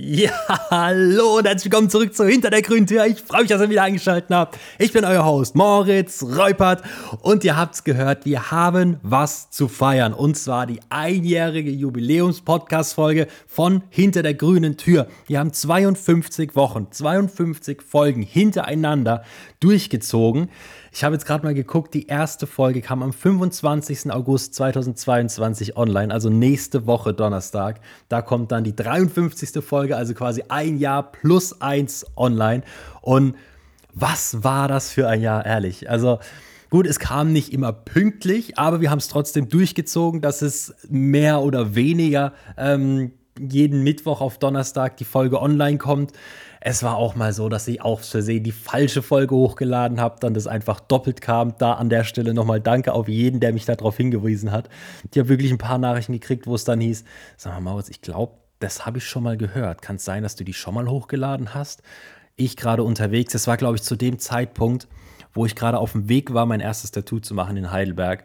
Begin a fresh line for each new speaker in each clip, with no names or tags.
Ja, hallo und herzlich willkommen zurück zu Hinter der grünen Tür. Ich freue mich, dass ihr wieder eingeschaltet habt. Ich bin euer Host Moritz Reupert und ihr habt's gehört, wir haben was zu feiern und zwar die einjährige Jubiläums-Podcast-Folge von Hinter der grünen Tür. Wir haben 52 Wochen, 52 Folgen hintereinander durchgezogen. Ich habe jetzt gerade mal geguckt, die erste Folge kam am 25. August 2022 online, also nächste Woche Donnerstag. Da kommt dann die 53. Folge, also quasi ein Jahr plus eins online. Und was war das für ein Jahr, ehrlich? Also gut, es kam nicht immer pünktlich, aber wir haben es trotzdem durchgezogen, dass es mehr oder weniger ähm, jeden Mittwoch auf Donnerstag die Folge online kommt. Es war auch mal so, dass ich aus Versehen die falsche Folge hochgeladen habe, dann das einfach doppelt kam. Da an der Stelle nochmal Danke auf jeden, der mich darauf hingewiesen hat. Ich habe wirklich ein paar Nachrichten gekriegt, wo es dann hieß, sag mal, Maurits, ich glaube, das habe ich schon mal gehört. Kann es sein, dass du die schon mal hochgeladen hast? Ich gerade unterwegs, das war, glaube ich, zu dem Zeitpunkt, wo ich gerade auf dem Weg war, mein erstes Tattoo zu machen in Heidelberg.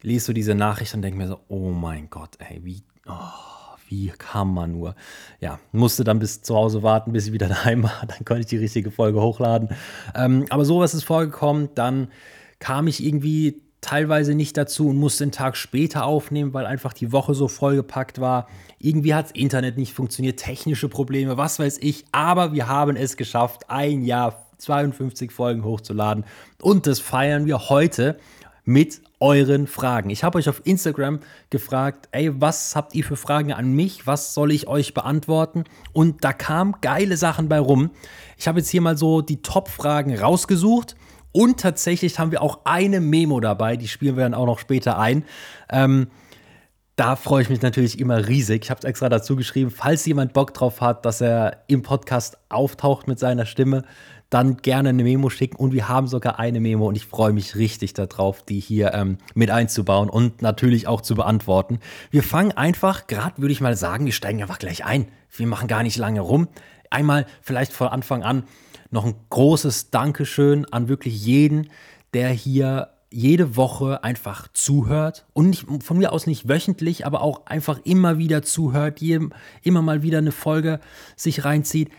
Lies so diese Nachricht und denke mir so, oh mein Gott, ey, wie, oh wie kann man nur? Ja, musste dann bis zu Hause warten, bis ich wieder daheim war. Dann konnte ich die richtige Folge hochladen. Ähm, aber sowas ist vorgekommen. Dann kam ich irgendwie teilweise nicht dazu und musste einen Tag später aufnehmen, weil einfach die Woche so vollgepackt war. Irgendwie hat das Internet nicht funktioniert, technische Probleme, was weiß ich. Aber wir haben es geschafft, ein Jahr 52 Folgen hochzuladen. Und das feiern wir heute mit euren Fragen. Ich habe euch auf Instagram gefragt, ey, was habt ihr für Fragen an mich? Was soll ich euch beantworten? Und da kamen geile Sachen bei rum. Ich habe jetzt hier mal so die Top-Fragen rausgesucht. Und tatsächlich haben wir auch eine Memo dabei, die spielen wir dann auch noch später ein. Ähm, da freue ich mich natürlich immer riesig. Ich habe es extra dazu geschrieben, falls jemand Bock drauf hat, dass er im Podcast auftaucht mit seiner Stimme, dann gerne eine Memo schicken. Und wir haben sogar eine Memo und ich freue mich richtig darauf, die hier ähm, mit einzubauen und natürlich auch zu beantworten. Wir fangen einfach, gerade würde ich mal sagen, wir steigen einfach gleich ein. Wir machen gar nicht lange rum. Einmal vielleicht von Anfang an noch ein großes Dankeschön an wirklich jeden, der hier jede Woche einfach zuhört und nicht, von mir aus nicht wöchentlich, aber auch einfach immer wieder zuhört, jedem, immer mal wieder eine Folge sich reinzieht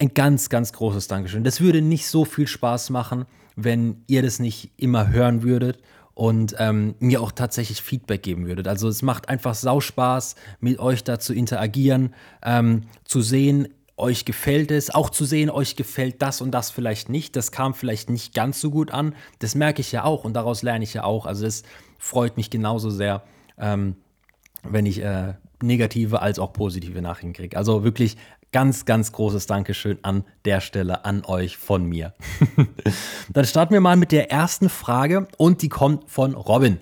ein ganz, ganz großes Dankeschön. Das würde nicht so viel Spaß machen, wenn ihr das nicht immer hören würdet und ähm, mir auch tatsächlich Feedback geben würdet. Also es macht einfach sau Spaß, mit euch da zu interagieren, ähm, zu sehen, euch gefällt es, auch zu sehen, euch gefällt das und das vielleicht nicht. Das kam vielleicht nicht ganz so gut an. Das merke ich ja auch und daraus lerne ich ja auch. Also es freut mich genauso sehr, ähm, wenn ich äh, negative als auch positive Nachrichten kriege. Also wirklich ganz, ganz großes Dankeschön an der Stelle an euch von mir. Dann starten wir mal mit der ersten Frage und die kommt von Robin.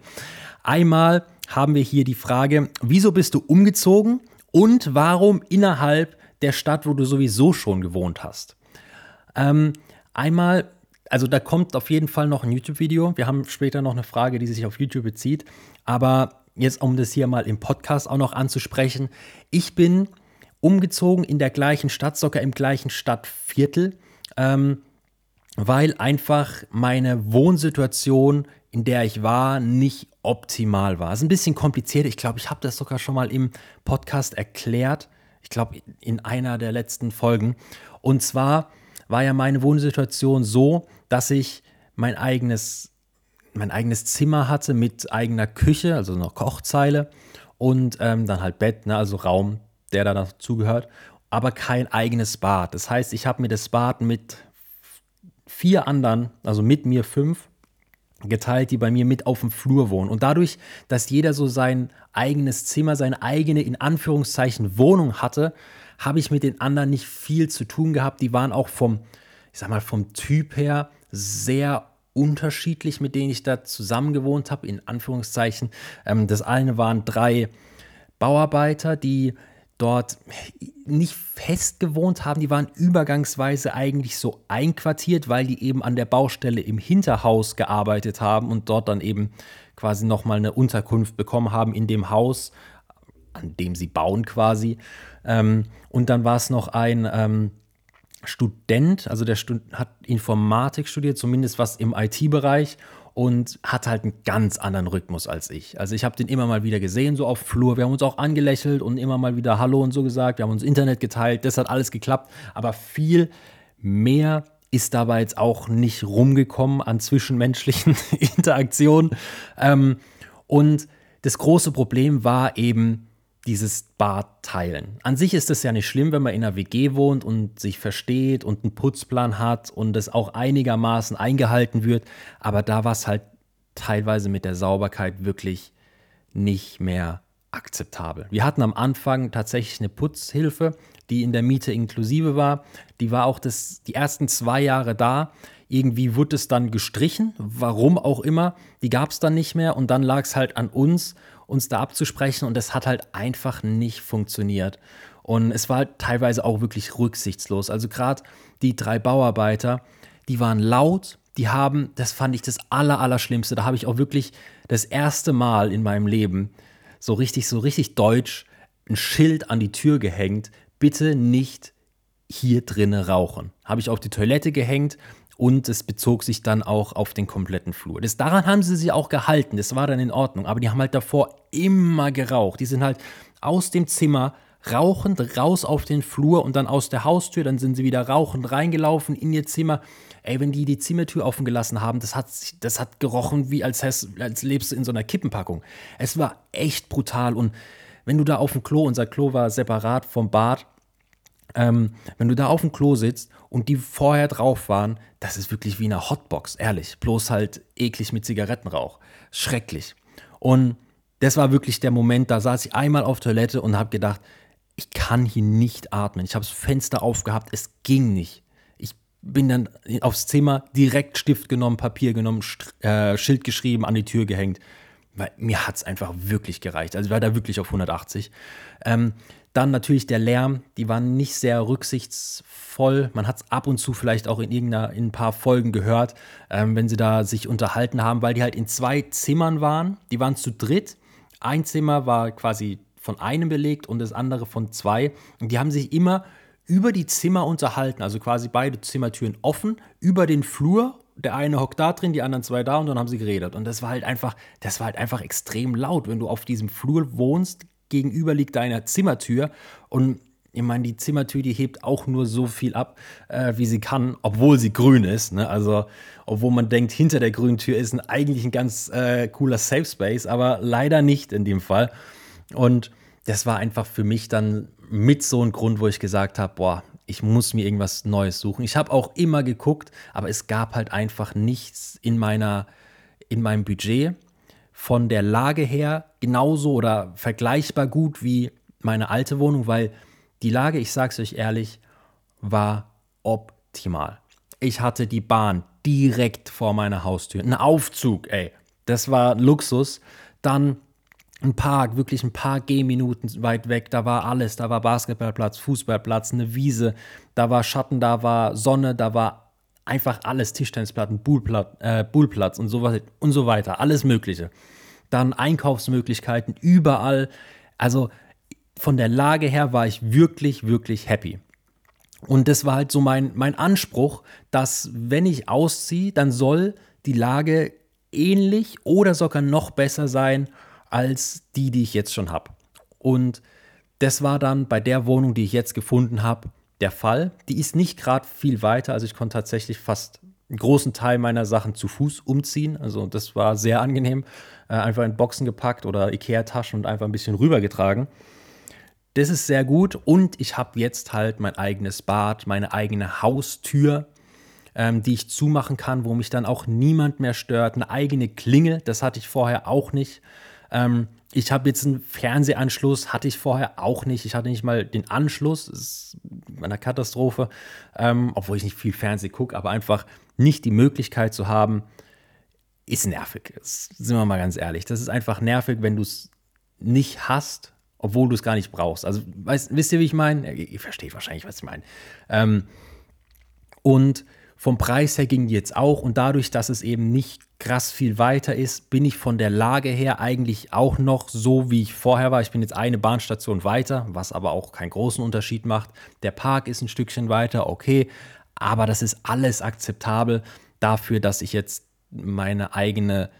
Einmal haben wir hier die Frage, wieso bist du umgezogen und warum innerhalb der Stadt, wo du sowieso schon gewohnt hast? Ähm, einmal also da kommt auf jeden Fall noch ein YouTube-Video. Wir haben später noch eine Frage, die sich auf YouTube bezieht. Aber jetzt, um das hier mal im Podcast auch noch anzusprechen, ich bin umgezogen in der gleichen Stadt, sogar im gleichen Stadtviertel, ähm, weil einfach meine Wohnsituation, in der ich war, nicht optimal war. Es ist ein bisschen kompliziert. Ich glaube, ich habe das sogar schon mal im Podcast erklärt. Ich glaube, in einer der letzten Folgen. Und zwar war ja meine Wohnsituation so, dass ich mein eigenes, mein eigenes Zimmer hatte mit eigener Küche, also noch Kochzeile und ähm, dann halt Bett, ne, also Raum der da dazugehört, aber kein eigenes Bad. Das heißt, ich habe mir das Bad mit vier anderen, also mit mir fünf, geteilt, die bei mir mit auf dem Flur wohnen. Und dadurch, dass jeder so sein eigenes Zimmer, seine eigene, in Anführungszeichen, Wohnung hatte, habe ich mit den anderen nicht viel zu tun gehabt. Die waren auch vom, ich sag mal, vom Typ her sehr unterschiedlich, mit denen ich da zusammen gewohnt habe, in Anführungszeichen. Ähm, das eine waren drei Bauarbeiter, die dort nicht fest gewohnt haben. Die waren übergangsweise eigentlich so einquartiert, weil die eben an der Baustelle im Hinterhaus gearbeitet haben und dort dann eben quasi nochmal eine Unterkunft bekommen haben in dem Haus, an dem sie bauen quasi. Ähm, und dann war es noch ein ähm, Student, also der Stud hat Informatik studiert, zumindest was im IT-Bereich. Und hat halt einen ganz anderen Rhythmus als ich. Also ich habe den immer mal wieder gesehen, so auf Flur. Wir haben uns auch angelächelt und immer mal wieder Hallo und so gesagt. Wir haben uns Internet geteilt, das hat alles geklappt. Aber viel mehr ist dabei jetzt auch nicht rumgekommen an zwischenmenschlichen Interaktionen. Ähm, und das große Problem war eben dieses Bad teilen. An sich ist es ja nicht schlimm, wenn man in einer WG wohnt und sich versteht und einen Putzplan hat und es auch einigermaßen eingehalten wird. Aber da war es halt teilweise mit der Sauberkeit wirklich nicht mehr akzeptabel. Wir hatten am Anfang tatsächlich eine Putzhilfe, die in der Miete inklusive war. Die war auch das, die ersten zwei Jahre da. Irgendwie wurde es dann gestrichen, warum auch immer. Die gab es dann nicht mehr und dann lag es halt an uns, uns da abzusprechen und das hat halt einfach nicht funktioniert. Und es war halt teilweise auch wirklich rücksichtslos. Also gerade die drei Bauarbeiter, die waren laut, die haben, das fand ich das Aller, Allerschlimmste. Da habe ich auch wirklich das erste Mal in meinem Leben so richtig, so richtig deutsch ein Schild an die Tür gehängt, bitte nicht hier drinnen rauchen. Habe ich auf die Toilette gehängt und es bezog sich dann auch auf den kompletten Flur. Das, daran haben sie sich auch gehalten, das war dann in Ordnung, aber die haben halt davor immer geraucht. Die sind halt aus dem Zimmer rauchend raus auf den Flur und dann aus der Haustür, dann sind sie wieder rauchend reingelaufen in ihr Zimmer. Ey, wenn die die Zimmertür offen gelassen haben, das hat, das hat gerochen, wie als, als lebst du in so einer Kippenpackung. Es war echt brutal und wenn du da auf dem Klo, unser Klo war separat vom Bad, ähm, wenn du da auf dem Klo sitzt und die vorher drauf waren, das ist wirklich wie eine Hotbox, ehrlich. Bloß halt eklig mit Zigarettenrauch. Schrecklich. Und das war wirklich der Moment, da saß ich einmal auf Toilette und habe gedacht, ich kann hier nicht atmen. Ich habe das Fenster aufgehabt, es ging nicht. Ich bin dann aufs Zimmer, direkt Stift genommen, Papier genommen, äh, Schild geschrieben, an die Tür gehängt. Weil mir hat es einfach wirklich gereicht. Also ich war da wirklich auf 180. Ähm, dann natürlich der Lärm, die waren nicht sehr rücksichtsvoll. Man hat es ab und zu vielleicht auch in irgendeiner, in ein paar Folgen gehört, ähm, wenn sie da sich unterhalten haben, weil die halt in zwei Zimmern waren. Die waren zu dritt. Ein Zimmer war quasi von einem belegt und das andere von zwei. Und die haben sich immer über die Zimmer unterhalten, also quasi beide Zimmertüren offen, über den Flur. Der eine hockt da drin, die anderen zwei da und dann haben sie geredet. Und das war halt einfach, das war halt einfach extrem laut, wenn du auf diesem Flur wohnst, gegenüber liegt deine Zimmertür und ich meine, die Zimmertür, die hebt auch nur so viel ab, äh, wie sie kann, obwohl sie grün ist. Ne? Also, obwohl man denkt, hinter der grünen Tür ist ein, eigentlich ein ganz äh, cooler Safe Space, aber leider nicht in dem Fall. Und das war einfach für mich dann mit so ein Grund, wo ich gesagt habe, boah, ich muss mir irgendwas Neues suchen. Ich habe auch immer geguckt, aber es gab halt einfach nichts in meiner, in meinem Budget von der Lage her genauso oder vergleichbar gut wie meine alte Wohnung, weil die Lage, ich sag's euch ehrlich, war optimal. Ich hatte die Bahn direkt vor meiner Haustür. Ein Aufzug, ey. Das war Luxus. Dann ein Park, wirklich ein paar Gehminuten weit weg. Da war alles. Da war Basketballplatz, Fußballplatz, eine Wiese. Da war Schatten, da war Sonne, da war einfach alles. Tischtennisplatten, Bullplatz, äh, Bullplatz und, so, und so weiter. Alles Mögliche dann Einkaufsmöglichkeiten überall. Also von der Lage her war ich wirklich, wirklich happy. Und das war halt so mein, mein Anspruch, dass wenn ich ausziehe, dann soll die Lage ähnlich oder sogar noch besser sein als die, die ich jetzt schon habe. Und das war dann bei der Wohnung, die ich jetzt gefunden habe, der Fall. Die ist nicht gerade viel weiter, also ich konnte tatsächlich fast einen großen Teil meiner Sachen zu Fuß umziehen. Also das war sehr angenehm. Äh, einfach in Boxen gepackt oder Ikea-Taschen und einfach ein bisschen rübergetragen. Das ist sehr gut und ich habe jetzt halt mein eigenes Bad, meine eigene Haustür, ähm, die ich zumachen kann, wo mich dann auch niemand mehr stört. Eine eigene Klingel, das hatte ich vorher auch nicht. Ähm, ich habe jetzt einen Fernsehanschluss, hatte ich vorher auch nicht. Ich hatte nicht mal den Anschluss, das ist eine Katastrophe, ähm, obwohl ich nicht viel Fernsehen gucke, aber einfach nicht die Möglichkeit zu haben, ist nervig. Das sind wir mal ganz ehrlich. Das ist einfach nervig, wenn du es nicht hast, obwohl du es gar nicht brauchst. Also, weißt, wisst ihr, wie ich meine? Ihr versteht wahrscheinlich, was ich meine. Ähm, und vom Preis her ging die jetzt auch und dadurch, dass es eben nicht krass viel weiter ist, bin ich von der Lage her eigentlich auch noch so, wie ich vorher war. Ich bin jetzt eine Bahnstation weiter, was aber auch keinen großen Unterschied macht. Der Park ist ein Stückchen weiter, okay, aber das ist alles akzeptabel dafür, dass ich jetzt meine eigene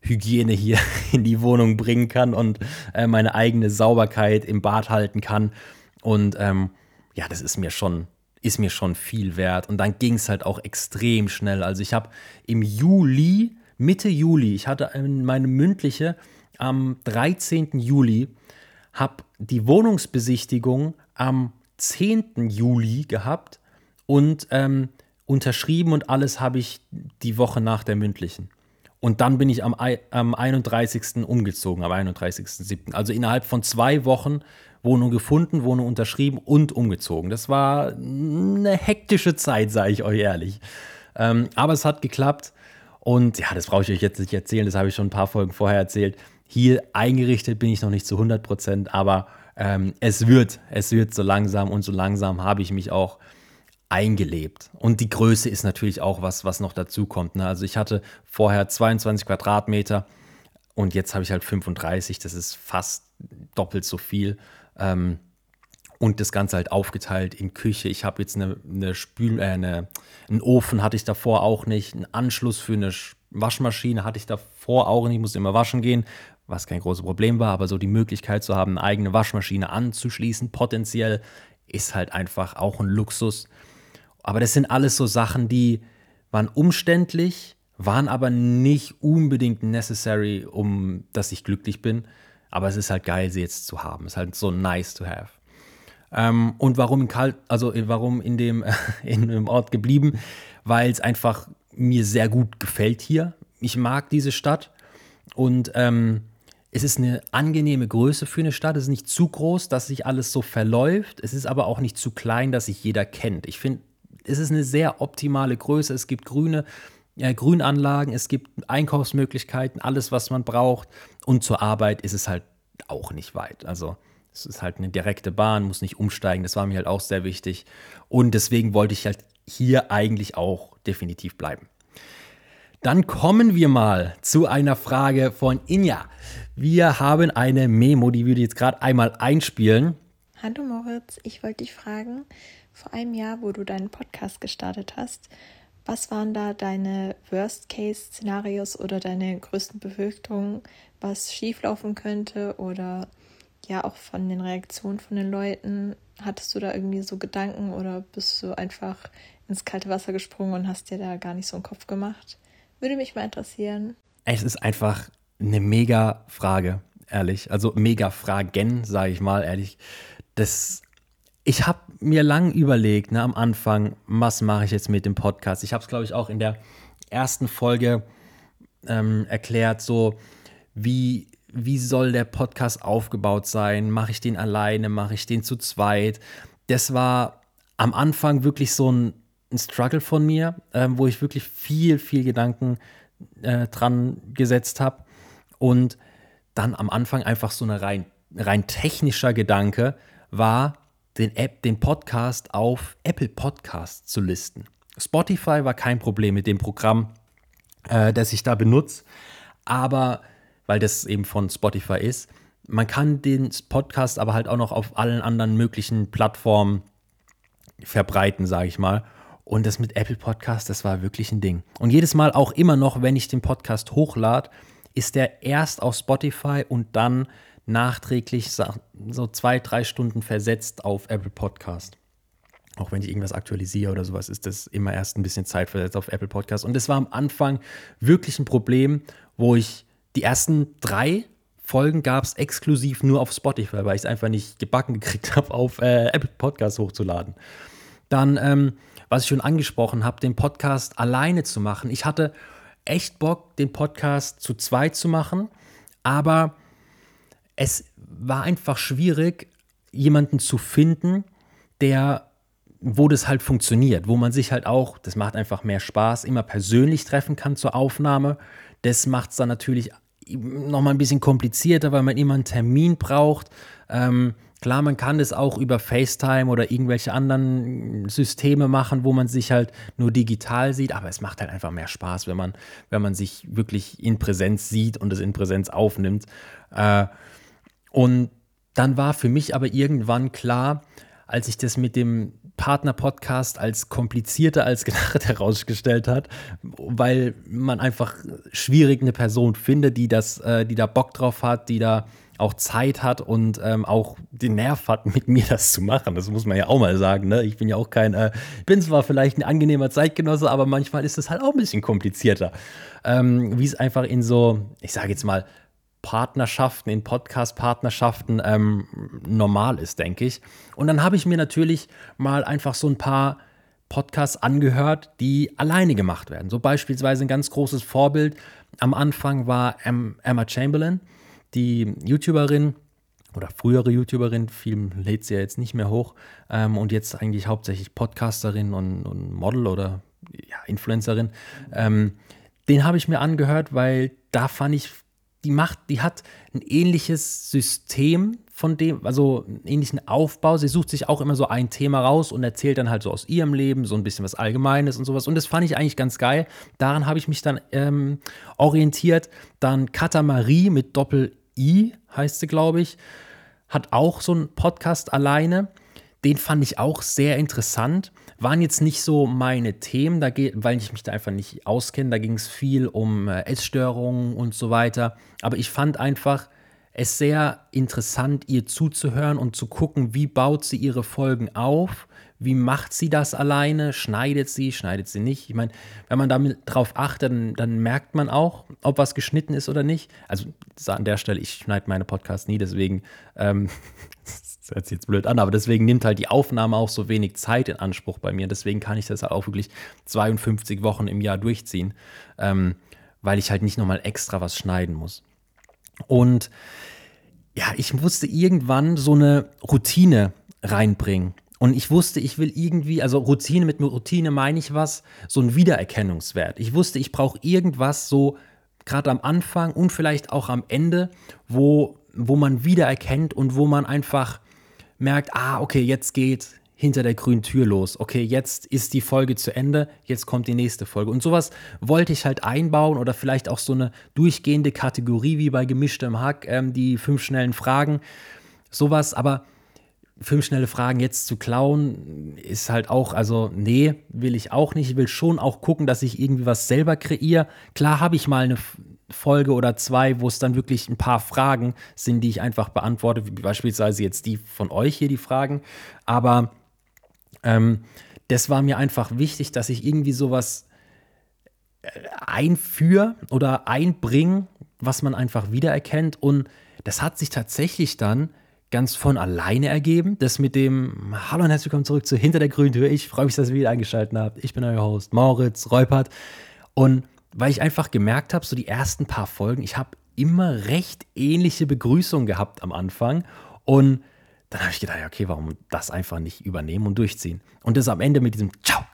Hygiene hier in die Wohnung bringen kann und äh, meine eigene Sauberkeit im Bad halten kann. Und ähm, ja, das ist mir schon, ist mir schon viel wert. Und dann ging es halt auch extrem schnell. Also ich habe im Juli, Mitte Juli, ich hatte meine mündliche am 13. Juli, habe die Wohnungsbesichtigung am 10. Juli gehabt und ähm, unterschrieben und alles habe ich die Woche nach der mündlichen. Und dann bin ich am, am 31. umgezogen, am 31.07. Also innerhalb von zwei Wochen Wohnung gefunden, Wohnung unterschrieben und umgezogen. Das war eine hektische Zeit, sage ich euch ehrlich. Ähm, aber es hat geklappt. Und ja, das brauche ich euch jetzt nicht erzählen, das habe ich schon ein paar Folgen vorher erzählt. Hier eingerichtet bin ich noch nicht zu 100 Prozent, aber ähm, es wird, es wird so langsam und so langsam habe ich mich auch eingelebt. Und die Größe ist natürlich auch was, was noch dazu kommt. Ne? Also ich hatte vorher 22 Quadratmeter und jetzt habe ich halt 35. Das ist fast doppelt so viel. Ähm, und das Ganze halt aufgeteilt in Küche. Ich habe jetzt eine, eine Spül, äh, eine, einen Ofen hatte ich davor auch nicht. Einen Anschluss für eine Waschmaschine hatte ich davor auch nicht. Ich musste immer waschen gehen, was kein großes Problem war. Aber so die Möglichkeit zu haben, eine eigene Waschmaschine anzuschließen, potenziell, ist halt einfach auch ein Luxus. Aber das sind alles so Sachen, die waren umständlich, waren aber nicht unbedingt necessary, um dass ich glücklich bin. Aber es ist halt geil, sie jetzt zu haben. Es ist halt so nice to have. Ähm, und warum in Kalt, also warum in dem, in dem Ort geblieben? Weil es einfach mir sehr gut gefällt hier. Ich mag diese Stadt und ähm, es ist eine angenehme Größe für eine Stadt. Es ist nicht zu groß, dass sich alles so verläuft. Es ist aber auch nicht zu klein, dass sich jeder kennt. Ich finde, es ist eine sehr optimale Größe. Es gibt grüne äh, Grünanlagen, es gibt Einkaufsmöglichkeiten, alles, was man braucht. Und zur Arbeit ist es halt auch nicht weit. Also es ist halt eine direkte Bahn, muss nicht umsteigen. Das war mir halt auch sehr wichtig. Und deswegen wollte ich halt hier eigentlich auch definitiv bleiben. Dann kommen wir mal zu einer Frage von Inja. Wir haben eine Memo, die ich jetzt gerade einmal einspielen.
Hallo Moritz, ich wollte dich fragen, vor einem Jahr, wo du deinen Podcast gestartet hast, was waren da deine Worst-Case-Szenarios oder deine größten Befürchtungen, was schieflaufen könnte oder ja auch von den Reaktionen von den Leuten? Hattest du da irgendwie so Gedanken oder bist du einfach ins kalte Wasser gesprungen und hast dir da gar nicht so einen Kopf gemacht? Würde mich mal interessieren.
Es ist einfach eine mega Frage, ehrlich. Also mega Fragen, sage ich mal, ehrlich. Das ich habe mir lang überlegt, ne, am Anfang, was mache ich jetzt mit dem Podcast? Ich habe es, glaube ich, auch in der ersten Folge ähm, erklärt, so wie, wie soll der Podcast aufgebaut sein? Mache ich den alleine? Mache ich den zu zweit? Das war am Anfang wirklich so ein, ein Struggle von mir, ähm, wo ich wirklich viel, viel Gedanken äh, dran gesetzt habe. Und dann am Anfang einfach so eine rein, rein technischer Gedanke war, den, App, den Podcast auf Apple Podcasts zu listen. Spotify war kein Problem mit dem Programm, äh, das ich da benutze, aber weil das eben von Spotify ist, man kann den Podcast aber halt auch noch auf allen anderen möglichen Plattformen verbreiten, sage ich mal. Und das mit Apple Podcast, das war wirklich ein Ding. Und jedes Mal auch immer noch, wenn ich den Podcast hochlade, ist der erst auf Spotify und dann nachträglich so zwei, drei Stunden versetzt auf Apple Podcast. Auch wenn ich irgendwas aktualisiere oder sowas, ist das immer erst ein bisschen Zeit versetzt auf Apple Podcast. Und das war am Anfang wirklich ein Problem, wo ich die ersten drei Folgen gab es exklusiv nur auf Spotify, weil ich es einfach nicht gebacken gekriegt habe, auf äh, Apple Podcast hochzuladen. Dann, ähm, was ich schon angesprochen habe, den Podcast alleine zu machen. Ich hatte echt Bock, den Podcast zu zweit zu machen, aber es war einfach schwierig, jemanden zu finden, der, wo das halt funktioniert, wo man sich halt auch, das macht einfach mehr Spaß, immer persönlich treffen kann zur Aufnahme. Das macht es dann natürlich nochmal ein bisschen komplizierter, weil man immer einen Termin braucht. Ähm, klar, man kann das auch über FaceTime oder irgendwelche anderen Systeme machen, wo man sich halt nur digital sieht, aber es macht halt einfach mehr Spaß, wenn man, wenn man sich wirklich in Präsenz sieht und es in Präsenz aufnimmt. Äh, und dann war für mich aber irgendwann klar, als ich das mit dem Partner-Podcast als komplizierter als gedacht herausgestellt hat, weil man einfach schwierig eine Person findet, die das, äh, die da Bock drauf hat, die da auch Zeit hat und ähm, auch den Nerv hat, mit mir das zu machen. Das muss man ja auch mal sagen. Ne? Ich bin ja auch kein, äh, bin zwar vielleicht ein angenehmer Zeitgenosse, aber manchmal ist es halt auch ein bisschen komplizierter. Ähm, Wie es einfach in so, ich sage jetzt mal, Partnerschaften, in Podcast-Partnerschaften ähm, normal ist, denke ich. Und dann habe ich mir natürlich mal einfach so ein paar Podcasts angehört, die alleine gemacht werden. So beispielsweise ein ganz großes Vorbild am Anfang war Emma Chamberlain, die YouTuberin oder frühere YouTuberin, viel lädt sie ja jetzt nicht mehr hoch ähm, und jetzt eigentlich hauptsächlich Podcasterin und, und Model oder ja, Influencerin. Ähm, den habe ich mir angehört, weil da fand ich die macht, die hat ein ähnliches System von dem, also einen ähnlichen Aufbau. Sie sucht sich auch immer so ein Thema raus und erzählt dann halt so aus ihrem Leben so ein bisschen was Allgemeines und sowas. Und das fand ich eigentlich ganz geil. Daran habe ich mich dann ähm, orientiert. Dann Katamarie mit Doppel-I heißt sie, glaube ich, hat auch so einen Podcast alleine. Den fand ich auch sehr interessant. Waren jetzt nicht so meine Themen, da geht, weil ich mich da einfach nicht auskenne. Da ging es viel um äh, Essstörungen und so weiter. Aber ich fand einfach es sehr interessant, ihr zuzuhören und zu gucken, wie baut sie ihre Folgen auf, wie macht sie das alleine, schneidet sie, schneidet sie nicht. Ich meine, wenn man damit drauf achtet, dann, dann, merkt man auch, ob was geschnitten ist oder nicht. Also an der Stelle, ich schneide meine Podcasts nie, deswegen ähm, hört sich jetzt blöd an, aber deswegen nimmt halt die Aufnahme auch so wenig Zeit in Anspruch bei mir. Deswegen kann ich das halt auch wirklich 52 Wochen im Jahr durchziehen, ähm, weil ich halt nicht nochmal extra was schneiden muss. Und ja, ich musste irgendwann so eine Routine reinbringen. Und ich wusste, ich will irgendwie, also Routine mit Routine meine ich was, so ein Wiedererkennungswert. Ich wusste, ich brauche irgendwas so gerade am Anfang und vielleicht auch am Ende, wo, wo man wiedererkennt und wo man einfach merkt, ah, okay, jetzt geht hinter der grünen Tür los. Okay, jetzt ist die Folge zu Ende, jetzt kommt die nächste Folge. Und sowas wollte ich halt einbauen oder vielleicht auch so eine durchgehende Kategorie wie bei gemischtem Hack, ähm, die fünf schnellen Fragen. Sowas, aber fünf schnelle Fragen jetzt zu klauen, ist halt auch, also nee, will ich auch nicht. Ich will schon auch gucken, dass ich irgendwie was selber kreiere. Klar habe ich mal eine Folge oder zwei, wo es dann wirklich ein paar Fragen sind, die ich einfach beantworte, wie beispielsweise jetzt die von euch hier, die Fragen. Aber ähm, das war mir einfach wichtig, dass ich irgendwie sowas äh, einführe oder einbringe, was man einfach wiedererkennt. Und das hat sich tatsächlich dann ganz von alleine ergeben. Das mit dem Hallo und herzlich willkommen zurück zu Hinter der grünen Tür. Ich freue mich, dass ihr wieder eingeschaltet habt. Ich bin euer Host Moritz Reupert. Und weil ich einfach gemerkt habe, so die ersten paar Folgen, ich habe immer recht ähnliche Begrüßungen gehabt am Anfang. Und dann habe ich gedacht, okay, warum das einfach nicht übernehmen und durchziehen? Und das am Ende mit diesem Ciao.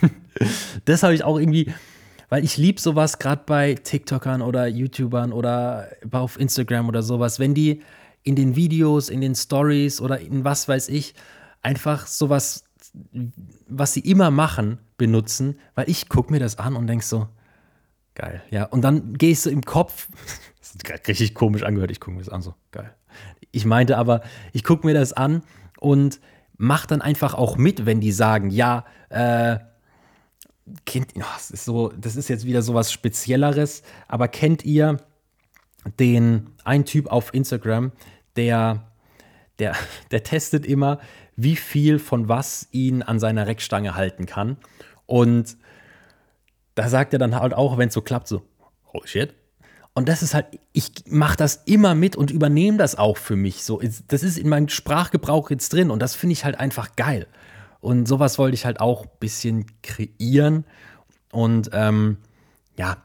das habe ich auch irgendwie, weil ich liebe sowas gerade bei TikTokern oder YouTubern oder auf Instagram oder sowas, wenn die in den Videos, in den Stories oder in was weiß ich, einfach sowas, was sie immer machen, benutzen, weil ich gucke mir das an und denke so, Geil, ja. Und dann gehst du im Kopf, das ist richtig komisch angehört, ich gucke mir das an, so geil. Ich meinte aber, ich gucke mir das an und mach dann einfach auch mit, wenn die sagen, ja, äh, kennt, oh, das ist so, das ist jetzt wieder so was Spezielleres, aber kennt ihr den einen Typ auf Instagram, der, der, der testet immer, wie viel von was ihn an seiner Reckstange halten kann. Und da sagt er dann halt auch, wenn es so klappt, so, oh shit. Und das ist halt, ich mache das immer mit und übernehme das auch für mich. So, das ist in meinem Sprachgebrauch jetzt drin und das finde ich halt einfach geil. Und sowas wollte ich halt auch ein bisschen kreieren. Und ähm, ja,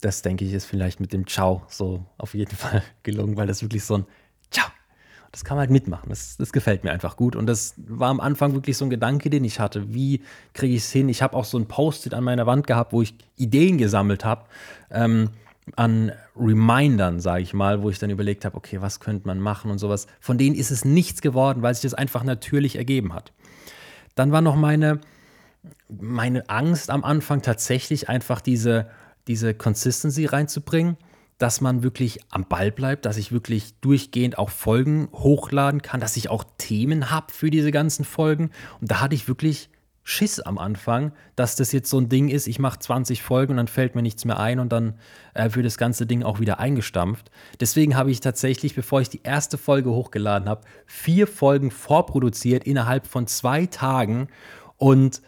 das denke ich ist vielleicht mit dem Ciao so auf jeden Fall gelungen, weil das wirklich so ein Ciao das kann man halt mitmachen. Das, das gefällt mir einfach gut. Und das war am Anfang wirklich so ein Gedanke, den ich hatte. Wie kriege ich es hin? Ich habe auch so ein Post-it an meiner Wand gehabt, wo ich Ideen gesammelt habe. Ähm, an Remindern, sage ich mal, wo ich dann überlegt habe, okay, was könnte man machen und sowas. Von denen ist es nichts geworden, weil sich das einfach natürlich ergeben hat. Dann war noch meine, meine Angst am Anfang tatsächlich einfach diese, diese Consistency reinzubringen dass man wirklich am Ball bleibt, dass ich wirklich durchgehend auch Folgen hochladen kann, dass ich auch Themen habe für diese ganzen Folgen. Und da hatte ich wirklich Schiss am Anfang, dass das jetzt so ein Ding ist, ich mache 20 Folgen und dann fällt mir nichts mehr ein und dann äh, wird das ganze Ding auch wieder eingestampft. Deswegen habe ich tatsächlich, bevor ich die erste Folge hochgeladen habe, vier Folgen vorproduziert innerhalb von zwei Tagen und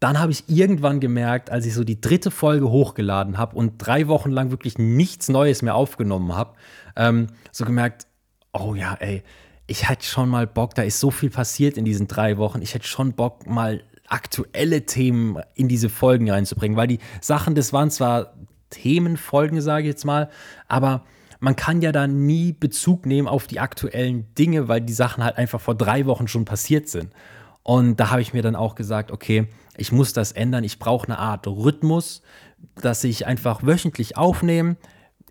dann habe ich irgendwann gemerkt, als ich so die dritte Folge hochgeladen habe und drei Wochen lang wirklich nichts Neues mehr aufgenommen habe, ähm, so gemerkt, oh ja, ey, ich hätte schon mal Bock, da ist so viel passiert in diesen drei Wochen, ich hätte schon Bock, mal aktuelle Themen in diese Folgen reinzubringen, weil die Sachen, das waren zwar Themenfolgen, sage ich jetzt mal, aber man kann ja da nie Bezug nehmen auf die aktuellen Dinge, weil die Sachen halt einfach vor drei Wochen schon passiert sind. Und da habe ich mir dann auch gesagt, okay, ich muss das ändern. Ich brauche eine Art Rhythmus, dass ich einfach wöchentlich aufnehme.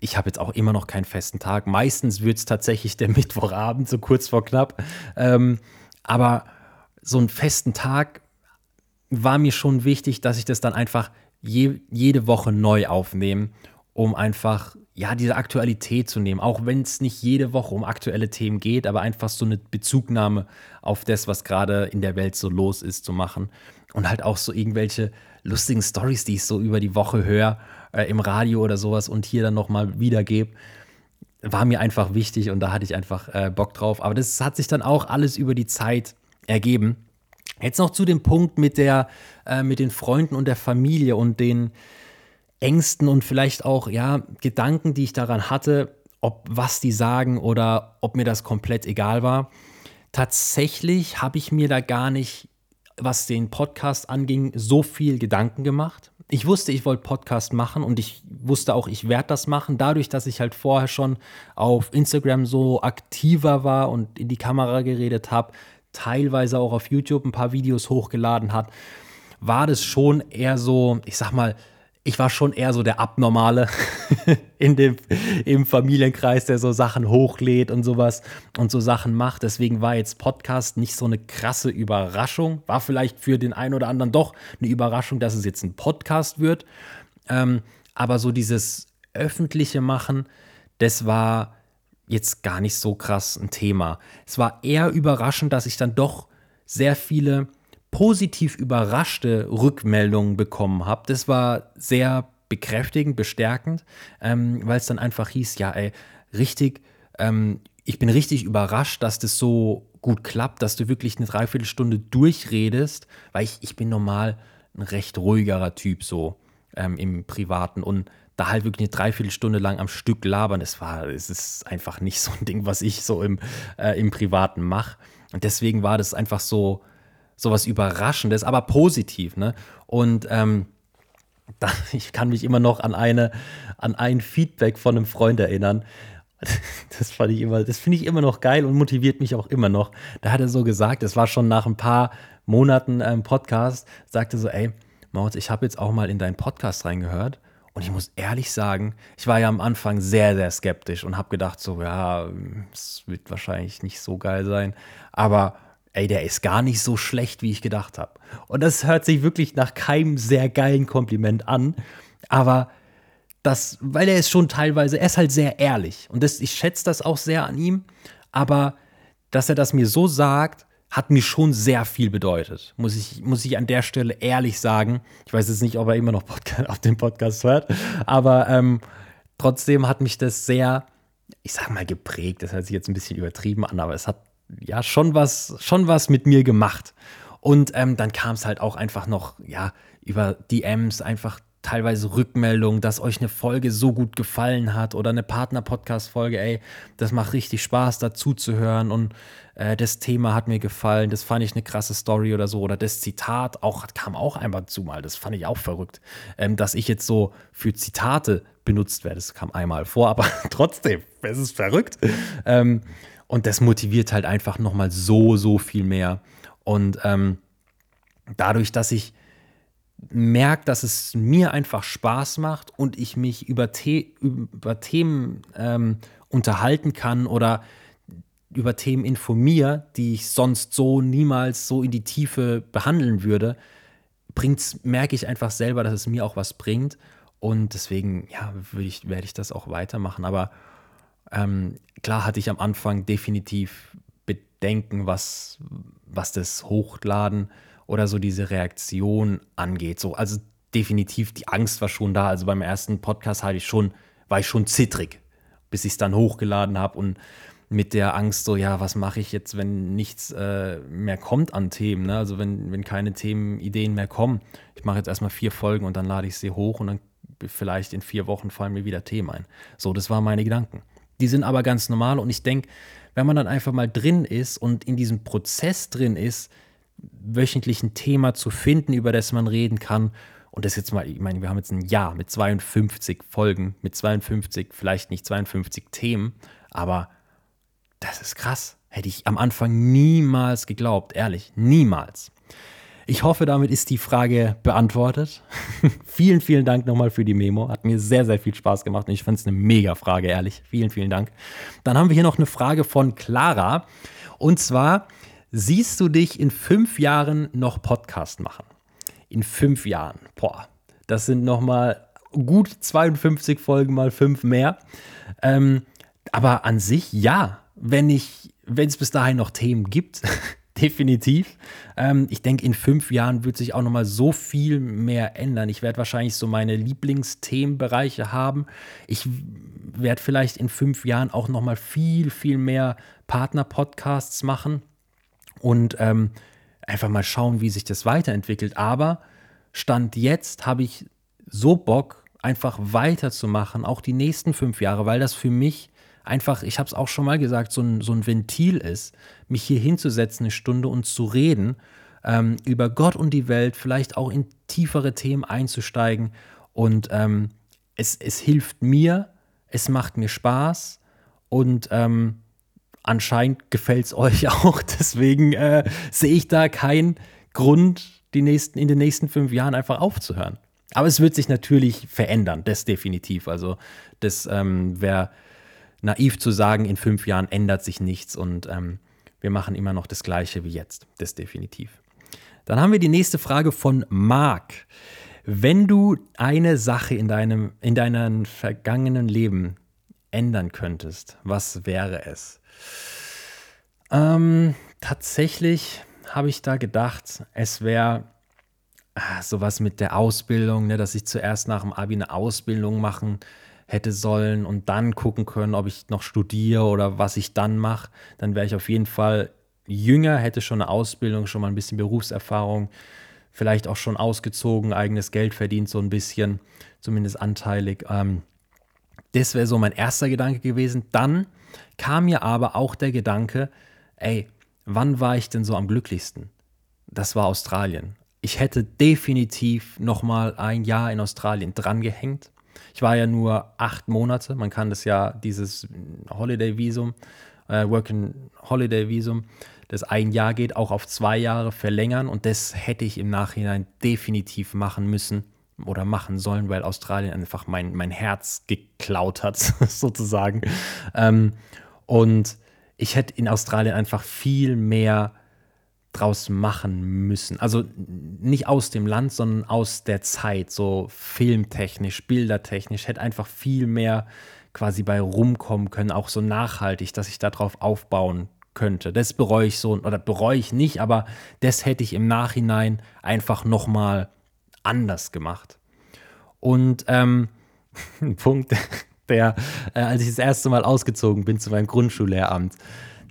Ich habe jetzt auch immer noch keinen festen Tag. Meistens wird es tatsächlich der Mittwochabend, so kurz vor knapp. Ähm, aber so einen festen Tag war mir schon wichtig, dass ich das dann einfach je, jede Woche neu aufnehme, um einfach ja diese Aktualität zu nehmen, auch wenn es nicht jede Woche um aktuelle Themen geht, aber einfach so eine Bezugnahme auf das, was gerade in der Welt so los ist, zu machen und halt auch so irgendwelche lustigen Stories, die ich so über die Woche höre äh, im Radio oder sowas und hier dann nochmal wiedergebe, war mir einfach wichtig und da hatte ich einfach äh, Bock drauf. Aber das hat sich dann auch alles über die Zeit ergeben. Jetzt noch zu dem Punkt mit der, äh, mit den Freunden und der Familie und den Ängsten und vielleicht auch, ja, Gedanken, die ich daran hatte, ob was die sagen oder ob mir das komplett egal war. Tatsächlich habe ich mir da gar nicht was den Podcast anging, so viel Gedanken gemacht. Ich wusste, ich wollte Podcast machen und ich wusste auch, ich werde das machen. Dadurch, dass ich halt vorher schon auf Instagram so aktiver war und in die Kamera geredet habe, teilweise auch auf YouTube ein paar Videos hochgeladen hat, war das schon eher so, ich sag mal, ich war schon eher so der Abnormale in dem, im Familienkreis, der so Sachen hochlädt und sowas und so Sachen macht. Deswegen war jetzt Podcast nicht so eine krasse Überraschung. War vielleicht für den einen oder anderen doch eine Überraschung, dass es jetzt ein Podcast wird. Ähm, aber so dieses öffentliche Machen, das war jetzt gar nicht so krass ein Thema. Es war eher überraschend, dass ich dann doch sehr viele positiv überraschte Rückmeldungen bekommen habe. Das war sehr bekräftigend, bestärkend, ähm, weil es dann einfach hieß, ja, ey, richtig, ähm, ich bin richtig überrascht, dass das so gut klappt, dass du wirklich eine Dreiviertelstunde durchredest, weil ich, ich bin normal ein recht ruhigerer Typ so ähm, im Privaten und da halt wirklich eine Dreiviertelstunde lang am Stück labern, es war, es ist einfach nicht so ein Ding, was ich so im, äh, im Privaten mache. Und deswegen war das einfach so, sowas Überraschendes, aber positiv, ne? Und ähm, da, ich kann mich immer noch an eine, an ein Feedback von einem Freund erinnern. Das fand ich immer, das finde ich immer noch geil und motiviert mich auch immer noch. Da hat er so gesagt, es war schon nach ein paar Monaten ähm, Podcast, sagte so, ey, Mautz, ich habe jetzt auch mal in deinen Podcast reingehört und ich muss ehrlich sagen, ich war ja am Anfang sehr, sehr skeptisch und habe gedacht so, ja, es wird wahrscheinlich nicht so geil sein, aber ey, der ist gar nicht so schlecht, wie ich gedacht habe. Und das hört sich wirklich nach keinem sehr geilen Kompliment an. Aber das, weil er ist schon teilweise, er ist halt sehr ehrlich. Und das, ich schätze das auch sehr an ihm. Aber dass er das mir so sagt, hat mir schon sehr viel bedeutet. Muss ich, muss ich an der Stelle ehrlich sagen. Ich weiß jetzt nicht, ob er immer noch Podcast, auf den Podcast hört. Aber ähm, trotzdem hat mich das sehr, ich sag mal, geprägt. Das hört sich jetzt ein bisschen übertrieben an, aber es hat ja schon was, schon was mit mir gemacht. Und ähm, dann kam es halt auch einfach noch, ja, über DMs einfach teilweise Rückmeldungen, dass euch eine Folge so gut gefallen hat oder eine Partner-Podcast-Folge, ey, das macht richtig Spaß, dazu zu hören und äh, das Thema hat mir gefallen, das fand ich eine krasse Story oder so oder das Zitat auch, kam auch einmal zu mal, das fand ich auch verrückt, ähm, dass ich jetzt so für Zitate benutzt werde, das kam einmal vor, aber trotzdem, es ist verrückt. Ähm, und das motiviert halt einfach nochmal so, so viel mehr. Und ähm, dadurch, dass ich merke, dass es mir einfach Spaß macht und ich mich über, The über Themen ähm, unterhalten kann oder über Themen informiere, die ich sonst so niemals so in die Tiefe behandeln würde, bringt's, merke ich einfach selber, dass es mir auch was bringt. Und deswegen, ja, ich, werde ich das auch weitermachen. Aber ähm, klar hatte ich am Anfang definitiv Bedenken, was, was das Hochladen oder so diese Reaktion angeht. So, also definitiv die Angst war schon da. Also beim ersten Podcast hatte ich schon, war ich schon zittrig, bis ich es dann hochgeladen habe und mit der Angst so, ja, was mache ich jetzt, wenn nichts äh, mehr kommt an Themen, ne? also wenn, wenn keine Themenideen mehr kommen. Ich mache jetzt erstmal vier Folgen und dann lade ich sie hoch und dann vielleicht in vier Wochen fallen mir wieder Themen ein. So, das waren meine Gedanken. Die sind aber ganz normal und ich denke, wenn man dann einfach mal drin ist und in diesem Prozess drin ist, wöchentlich ein Thema zu finden, über das man reden kann und das jetzt mal, ich meine, wir haben jetzt ein Jahr mit 52 Folgen, mit 52, vielleicht nicht 52 Themen, aber das ist krass. Hätte ich am Anfang niemals geglaubt, ehrlich, niemals. Ich hoffe, damit ist die Frage beantwortet. vielen, vielen Dank nochmal für die Memo. Hat mir sehr, sehr viel Spaß gemacht und ich fand es eine mega Frage, ehrlich. Vielen, vielen Dank. Dann haben wir hier noch eine Frage von Clara. Und zwar, siehst du dich in fünf Jahren noch Podcast machen? in fünf Jahren. Boah, das sind nochmal gut 52 Folgen mal fünf mehr. Ähm, aber an sich ja, wenn ich, wenn es bis dahin noch Themen gibt, definitiv. Ähm, ich denke, in fünf Jahren wird sich auch nochmal so viel mehr ändern. Ich werde wahrscheinlich so meine Lieblingsthemenbereiche haben. Ich werde vielleicht in fünf Jahren auch nochmal viel, viel mehr Partner-Podcasts machen. Und ähm, einfach mal schauen, wie sich das weiterentwickelt. Aber Stand jetzt habe ich so Bock, einfach weiterzumachen, auch die nächsten fünf Jahre, weil das für mich einfach, ich habe es auch schon mal gesagt, so ein, so ein Ventil ist, mich hier hinzusetzen, eine Stunde und zu reden, ähm, über Gott und die Welt, vielleicht auch in tiefere Themen einzusteigen. Und ähm, es, es hilft mir, es macht mir Spaß und ähm, anscheinend gefällt es euch auch. Deswegen äh, sehe ich da keinen Grund, die nächsten, in den nächsten fünf Jahren einfach aufzuhören. Aber es wird sich natürlich verändern, das definitiv. Also das ähm, wäre naiv zu sagen, in fünf Jahren ändert sich nichts und ähm, wir machen immer noch das Gleiche wie jetzt. Das definitiv. Dann haben wir die nächste Frage von Marc. Wenn du eine Sache in deinem, in deinem vergangenen Leben ändern könntest, was wäre es? Ähm, tatsächlich habe ich da gedacht, es wäre ah, sowas mit der Ausbildung, ne, dass ich zuerst nach dem Abi eine Ausbildung machen hätte sollen und dann gucken können, ob ich noch studiere oder was ich dann mache. Dann wäre ich auf jeden Fall jünger, hätte schon eine Ausbildung, schon mal ein bisschen Berufserfahrung, vielleicht auch schon ausgezogen, eigenes Geld verdient, so ein bisschen, zumindest anteilig. Ähm, das wäre so mein erster Gedanke gewesen. Dann kam mir aber auch der Gedanke, ey, wann war ich denn so am glücklichsten? Das war Australien. Ich hätte definitiv noch mal ein Jahr in Australien drangehängt. Ich war ja nur acht Monate. Man kann das ja, dieses Holiday-Visum, äh, Working-Holiday-Visum, das ein Jahr geht, auch auf zwei Jahre verlängern. Und das hätte ich im Nachhinein definitiv machen müssen oder machen sollen, weil Australien einfach mein, mein Herz geklaut hat, sozusagen. Ähm, und ich hätte in Australien einfach viel mehr draus machen müssen. Also nicht aus dem Land, sondern aus der Zeit, so filmtechnisch, bildertechnisch, hätte einfach viel mehr quasi bei rumkommen können, auch so nachhaltig, dass ich darauf aufbauen könnte. Das bereue ich so, oder bereue ich nicht, aber das hätte ich im Nachhinein einfach nochmal anders gemacht. Und ähm, ein Punkt, der, äh, als ich das erste Mal ausgezogen bin zu meinem Grundschullehramt,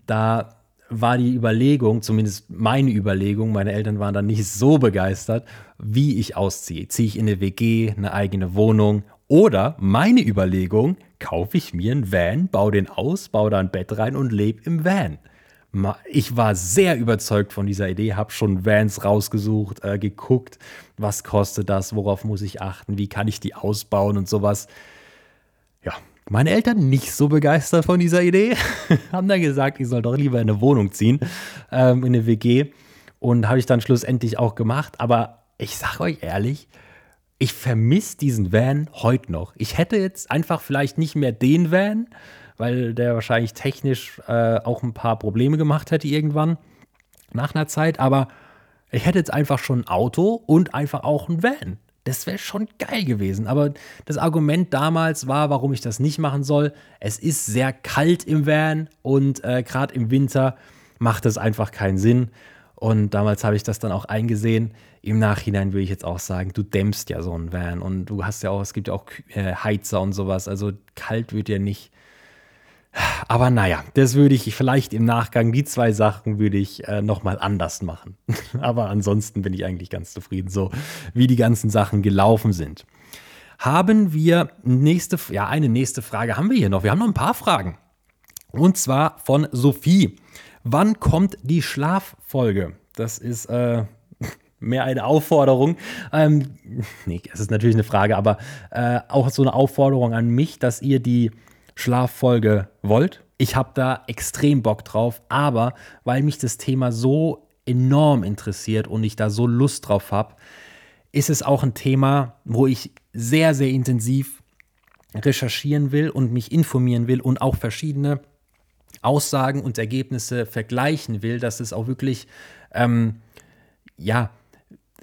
da war die Überlegung, zumindest meine Überlegung, meine Eltern waren dann nicht so begeistert, wie ich ausziehe. Ziehe ich in eine WG, eine eigene Wohnung oder meine Überlegung, kaufe ich mir einen Van, baue den aus, baue da ein Bett rein und lebe im Van ich war sehr überzeugt von dieser Idee, habe schon Vans rausgesucht, äh, geguckt, was kostet das, worauf muss ich achten, wie kann ich die ausbauen und sowas. Meine Eltern nicht so begeistert von dieser Idee, haben dann gesagt, ich soll doch lieber in eine Wohnung ziehen, ähm, in eine WG. Und habe ich dann schlussendlich auch gemacht. Aber ich sage euch ehrlich, ich vermisse diesen Van heute noch. Ich hätte jetzt einfach vielleicht nicht mehr den Van, weil der wahrscheinlich technisch äh, auch ein paar Probleme gemacht hätte irgendwann nach einer Zeit. Aber ich hätte jetzt einfach schon ein Auto und einfach auch ein Van. Das wäre schon geil gewesen. Aber das Argument damals war, warum ich das nicht machen soll. Es ist sehr kalt im Van und äh, gerade im Winter macht es einfach keinen Sinn. Und damals habe ich das dann auch eingesehen. Im Nachhinein würde ich jetzt auch sagen, du dämmst ja so einen Van und du hast ja auch, es gibt ja auch äh, Heizer und sowas. Also kalt wird ja nicht. Aber naja, das würde ich vielleicht im Nachgang, die zwei Sachen würde ich äh, nochmal anders machen. Aber ansonsten bin ich eigentlich ganz zufrieden, so wie die ganzen Sachen gelaufen sind. Haben wir nächste, ja, eine nächste Frage haben wir hier noch. Wir haben noch ein paar Fragen. Und zwar von Sophie. Wann kommt die Schlaffolge? Das ist äh, mehr eine Aufforderung. Ähm, nee, es ist natürlich eine Frage, aber äh, auch so eine Aufforderung an mich, dass ihr die Schlaffolge wollt. Ich habe da extrem Bock drauf, aber weil mich das Thema so enorm interessiert und ich da so Lust drauf habe, ist es auch ein Thema, wo ich sehr, sehr intensiv recherchieren will und mich informieren will und auch verschiedene Aussagen und Ergebnisse vergleichen will, dass es auch wirklich, ähm, ja,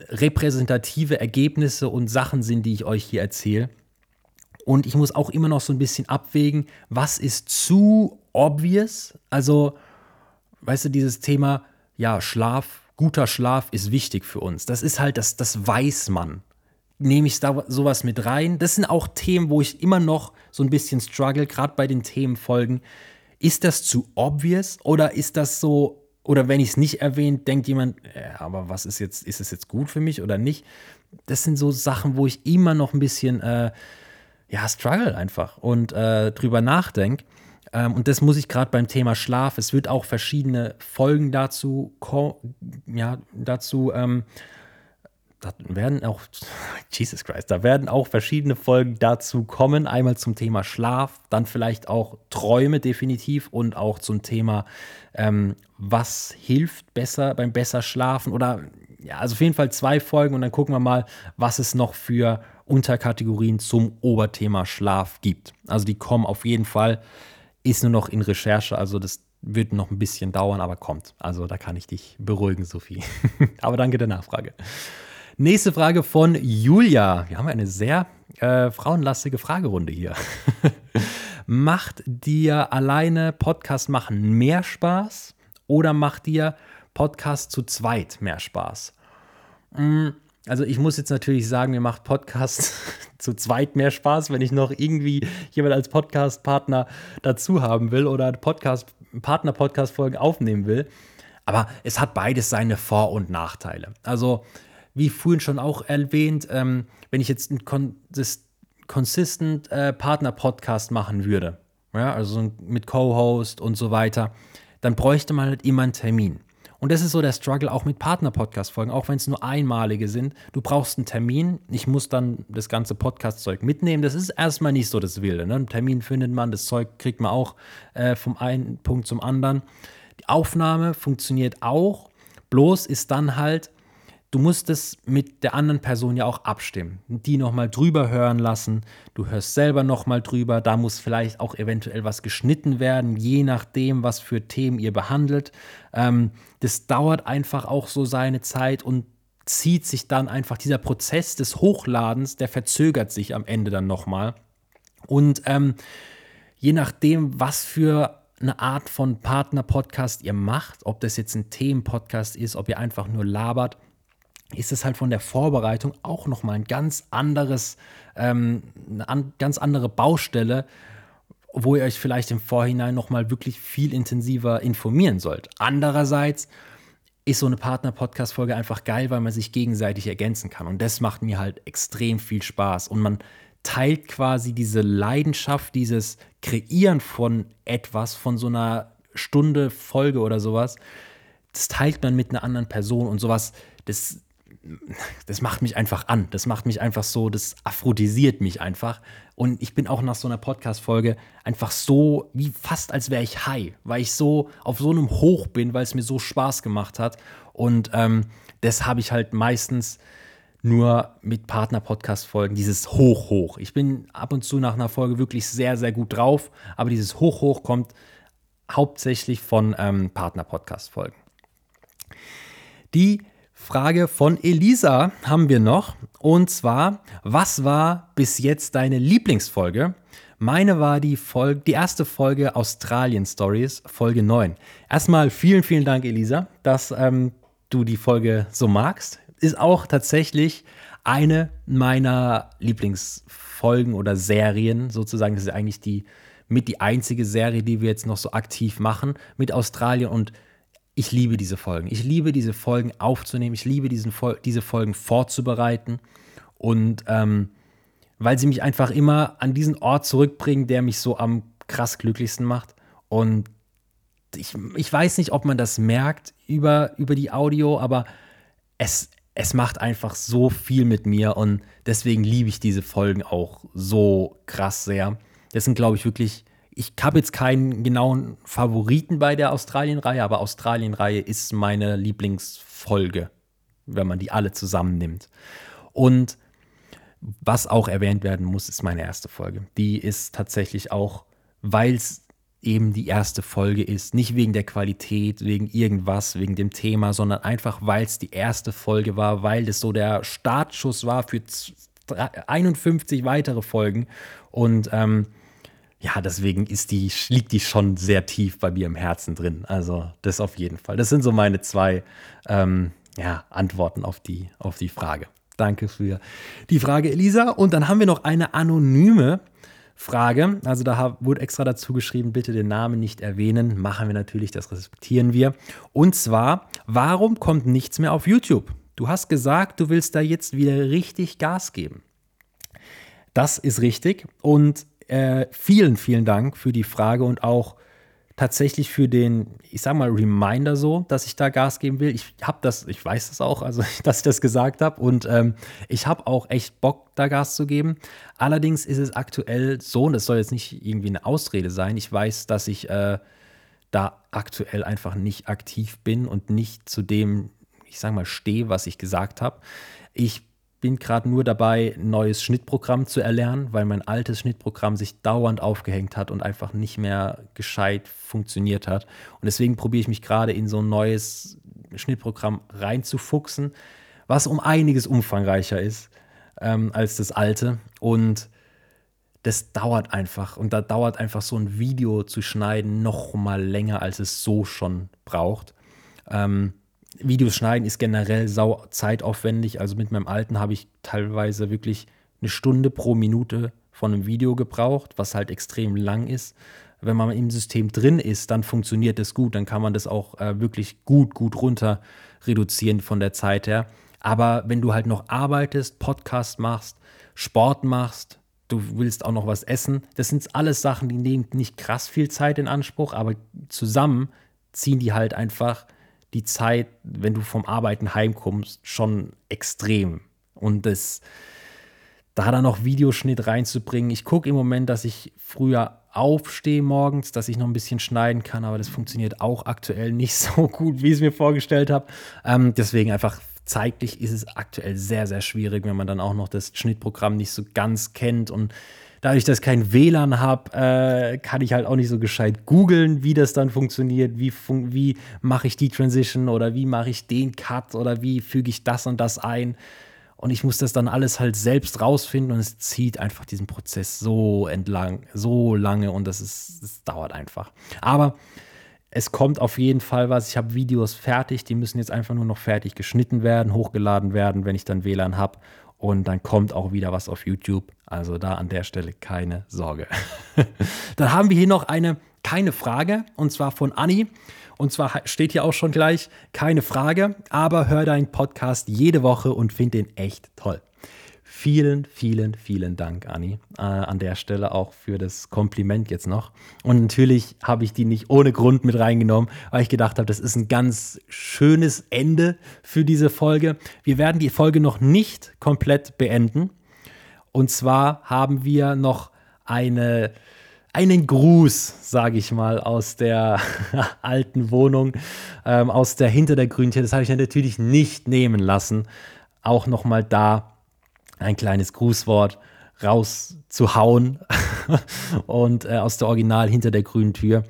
repräsentative Ergebnisse und Sachen sind, die ich euch hier erzähle. Und ich muss auch immer noch so ein bisschen abwägen, was ist zu obvious? Also, weißt du, dieses Thema, ja, Schlaf, guter Schlaf ist wichtig für uns. Das ist halt, das, das weiß man. Nehme ich da sowas mit rein? Das sind auch Themen, wo ich immer noch so ein bisschen struggle, gerade bei den Themenfolgen. Ist das zu obvious oder ist das so, oder wenn ich es nicht erwähne, denkt jemand, ja, aber was ist jetzt, ist es jetzt gut für mich oder nicht? Das sind so Sachen, wo ich immer noch ein bisschen, äh, ja, struggle einfach und äh, drüber nachdenke. Ähm, und das muss ich gerade beim Thema Schlaf. Es wird auch verschiedene Folgen dazu, ja, dazu ähm, da werden auch, Jesus Christ, da werden auch verschiedene Folgen dazu kommen. Einmal zum Thema Schlaf, dann vielleicht auch Träume definitiv und auch zum Thema, ähm, was hilft besser beim besser Schlafen oder ja, also auf jeden Fall zwei Folgen und dann gucken wir mal, was es noch für Unterkategorien zum Oberthema Schlaf gibt. Also die kommen auf jeden Fall, ist nur noch in Recherche, also das wird noch ein bisschen dauern, aber kommt. Also da kann ich dich beruhigen, Sophie. aber danke der Nachfrage. Nächste Frage von Julia. Wir haben eine sehr äh, frauenlastige Fragerunde hier. macht dir alleine Podcast machen mehr Spaß oder macht dir Podcast zu zweit mehr Spaß? Also ich muss jetzt natürlich sagen, mir macht Podcast zu zweit mehr Spaß, wenn ich noch irgendwie jemand als Podcast-Partner dazu haben will oder Podcast, Partner-Podcast-Folgen aufnehmen will. Aber es hat beides seine Vor- und Nachteile. Also wie vorhin schon auch erwähnt, ähm, wenn ich jetzt einen consist consistent äh, Partner-Podcast machen würde, ja, also mit Co-Host und so weiter, dann bräuchte man halt immer einen Termin. Und das ist so der Struggle auch mit Partner-Podcast-Folgen, auch wenn es nur einmalige sind. Du brauchst einen Termin. Ich muss dann das ganze Podcast-Zeug mitnehmen. Das ist erstmal nicht so das Wilde. Ne? Einen Termin findet man, das Zeug kriegt man auch äh, vom einen Punkt zum anderen. Die Aufnahme funktioniert auch. Bloß ist dann halt, du musst es mit der anderen Person ja auch abstimmen, die nochmal drüber hören lassen. Du hörst selber nochmal drüber. Da muss vielleicht auch eventuell was geschnitten werden, je nachdem, was für Themen ihr behandelt. Ähm, das dauert einfach auch so seine Zeit und zieht sich dann einfach dieser Prozess des Hochladens, der verzögert sich am Ende dann nochmal. Und ähm, je nachdem, was für eine Art von Partner-Podcast ihr macht, ob das jetzt ein Themen-Podcast ist, ob ihr einfach nur labert, ist es halt von der Vorbereitung auch nochmal ein ganz anderes, ähm, eine an, ganz andere Baustelle, wo ihr euch vielleicht im Vorhinein nochmal wirklich viel intensiver informieren sollt. Andererseits ist so eine Partner-Podcast-Folge einfach geil, weil man sich gegenseitig ergänzen kann. Und das macht mir halt extrem viel Spaß. Und man teilt quasi diese Leidenschaft, dieses Kreieren von etwas, von so einer Stunde Folge oder sowas, das teilt man mit einer anderen Person und sowas, das das macht mich einfach an. Das macht mich einfach so, das aphrodisiert mich einfach. Und ich bin auch nach so einer Podcast-Folge einfach so, wie fast als wäre ich high, weil ich so auf so einem Hoch bin, weil es mir so Spaß gemacht hat. Und ähm, das habe ich halt meistens nur mit Partner-Podcast-Folgen, dieses Hoch-Hoch. Ich bin ab und zu nach einer Folge wirklich sehr, sehr gut drauf, aber dieses Hoch-Hoch kommt hauptsächlich von ähm, Partner-Podcast-Folgen. Die Frage von Elisa haben wir noch. Und zwar, was war bis jetzt deine Lieblingsfolge? Meine war die, Folge, die erste Folge Australien Stories, Folge 9. Erstmal vielen, vielen Dank, Elisa, dass ähm, du die Folge so magst. Ist auch tatsächlich eine meiner Lieblingsfolgen oder Serien sozusagen. Das ist eigentlich die mit die einzige Serie, die wir jetzt noch so aktiv machen mit Australien und ich liebe diese Folgen. Ich liebe diese Folgen aufzunehmen. Ich liebe diesen Fol diese Folgen vorzubereiten. Und ähm, weil sie mich einfach immer an diesen Ort zurückbringen, der mich so am krass glücklichsten macht. Und ich, ich weiß nicht, ob man das merkt über, über die Audio, aber es, es macht einfach so viel mit mir und deswegen liebe ich diese Folgen auch so krass sehr. Das sind, glaube ich, wirklich ich habe jetzt keinen genauen Favoriten bei der Australien-Reihe, aber Australien-Reihe ist meine Lieblingsfolge, wenn man die alle zusammennimmt. Und was auch erwähnt werden muss, ist meine erste Folge. Die ist tatsächlich auch, weil es eben die erste Folge ist, nicht wegen der Qualität, wegen irgendwas, wegen dem Thema, sondern einfach, weil es die erste Folge war, weil das so der Startschuss war für 51 weitere Folgen. Und ähm, ja, deswegen ist die, liegt die schon sehr tief bei mir im Herzen drin. Also das auf jeden Fall. Das sind so meine zwei ähm, ja, Antworten auf die, auf die Frage. Danke für die Frage, Elisa. Und dann haben wir noch eine anonyme Frage. Also da wurde extra dazu geschrieben, bitte den Namen nicht erwähnen. Machen wir natürlich, das respektieren wir. Und zwar, warum kommt nichts mehr auf YouTube? Du hast gesagt, du willst da jetzt wieder richtig Gas geben. Das ist richtig. Und äh, vielen, vielen Dank für die Frage und auch tatsächlich für den, ich sag mal, Reminder so, dass ich da Gas geben will. Ich habe das, ich weiß das auch, also dass ich das gesagt habe und ähm, ich habe auch echt Bock, da Gas zu geben. Allerdings ist es aktuell so, und das soll jetzt nicht irgendwie eine Ausrede sein, ich weiß, dass ich äh, da aktuell einfach nicht aktiv bin und nicht zu dem, ich sag mal, stehe, was ich gesagt habe. Ich bin gerade nur dabei, ein neues Schnittprogramm zu erlernen, weil mein altes Schnittprogramm sich dauernd aufgehängt hat und einfach nicht mehr gescheit funktioniert hat. Und deswegen probiere ich mich gerade in so ein neues Schnittprogramm reinzufuchsen, was um einiges umfangreicher ist ähm, als das alte. Und das dauert einfach. Und da dauert einfach so ein Video zu schneiden noch mal länger, als es so schon braucht. Ähm, Videos schneiden ist generell sau zeitaufwendig. Also mit meinem alten habe ich teilweise wirklich eine Stunde pro Minute von einem Video gebraucht, was halt extrem lang ist. Wenn man im System drin ist, dann funktioniert das gut. Dann kann man das auch äh, wirklich gut, gut runter reduzieren von der Zeit her. Aber wenn du halt noch arbeitest, Podcast machst, Sport machst, du willst auch noch was essen, das sind alles Sachen, die nehmen nicht krass viel Zeit in Anspruch, aber zusammen ziehen die halt einfach die Zeit, wenn du vom Arbeiten heimkommst, schon extrem. Und das, da dann noch Videoschnitt reinzubringen. Ich gucke im Moment, dass ich früher aufstehe morgens, dass ich noch ein bisschen schneiden kann, aber das funktioniert auch aktuell nicht so gut, wie ich es mir vorgestellt habe. Ähm, deswegen einfach zeitlich ist es aktuell sehr, sehr schwierig, wenn man dann auch noch das Schnittprogramm nicht so ganz kennt und dadurch, dass ich kein WLAN habe, äh, kann ich halt auch nicht so gescheit googeln, wie das dann funktioniert, wie, fun wie mache ich die Transition oder wie mache ich den Cut oder wie füge ich das und das ein. Und ich muss das dann alles halt selbst rausfinden und es zieht einfach diesen Prozess so entlang, so lange und das ist, das dauert einfach. Aber es kommt auf jeden Fall was. Ich habe Videos fertig, die müssen jetzt einfach nur noch fertig geschnitten werden, hochgeladen werden, wenn ich dann WLAN habe und dann kommt auch wieder was auf YouTube. Also da an der Stelle keine Sorge. dann haben wir hier noch eine keine Frage und zwar von Anni. Und zwar steht hier auch schon gleich keine Frage, aber hör deinen Podcast jede Woche und find den echt toll. Vielen, vielen, vielen Dank, Anni, äh, an der Stelle auch für das Kompliment jetzt noch. Und natürlich habe ich die nicht ohne Grund mit reingenommen, weil ich gedacht habe, das ist ein ganz schönes Ende für diese Folge. Wir werden die Folge noch nicht komplett beenden. Und zwar haben wir noch eine, einen Gruß, sage ich mal, aus der alten Wohnung, ähm, aus der hinter der Grüntür. Das habe ich natürlich nicht nehmen lassen. Auch nochmal da ein kleines Grußwort rauszuhauen und äh, aus der Original hinter der grünen Tür.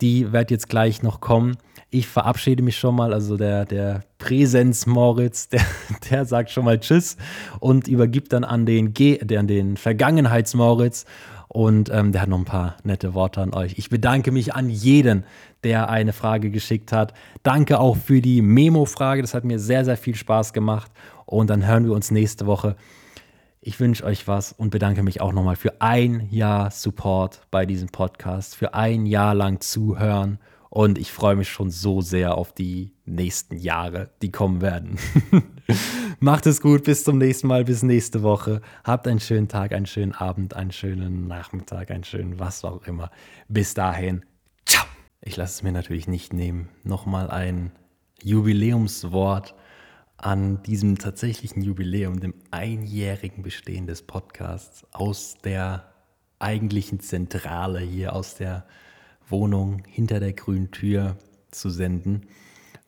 Die wird jetzt gleich noch kommen. Ich verabschiede mich schon mal. Also der, der Präsenz Moritz, der, der sagt schon mal Tschüss und übergibt dann an den, den Vergangenheits Moritz. Und ähm, der hat noch ein paar nette Worte an euch. Ich bedanke mich an jeden, der eine Frage geschickt hat. Danke auch für die Memo-Frage. Das hat mir sehr, sehr viel Spaß gemacht. Und dann hören wir uns nächste Woche. Ich wünsche euch was und bedanke mich auch nochmal für ein Jahr Support bei diesem Podcast, für ein Jahr lang zuhören. Und ich freue mich schon so sehr auf die nächsten Jahre, die kommen werden. Macht es gut, bis zum nächsten Mal, bis nächste Woche. Habt einen schönen Tag, einen schönen Abend, einen schönen Nachmittag, einen schönen was auch immer. Bis dahin, ciao. Ich lasse es mir natürlich nicht nehmen, nochmal ein Jubiläumswort an diesem tatsächlichen Jubiläum, dem einjährigen Bestehen des Podcasts aus der eigentlichen Zentrale hier, aus der Wohnung hinter der grünen Tür zu senden.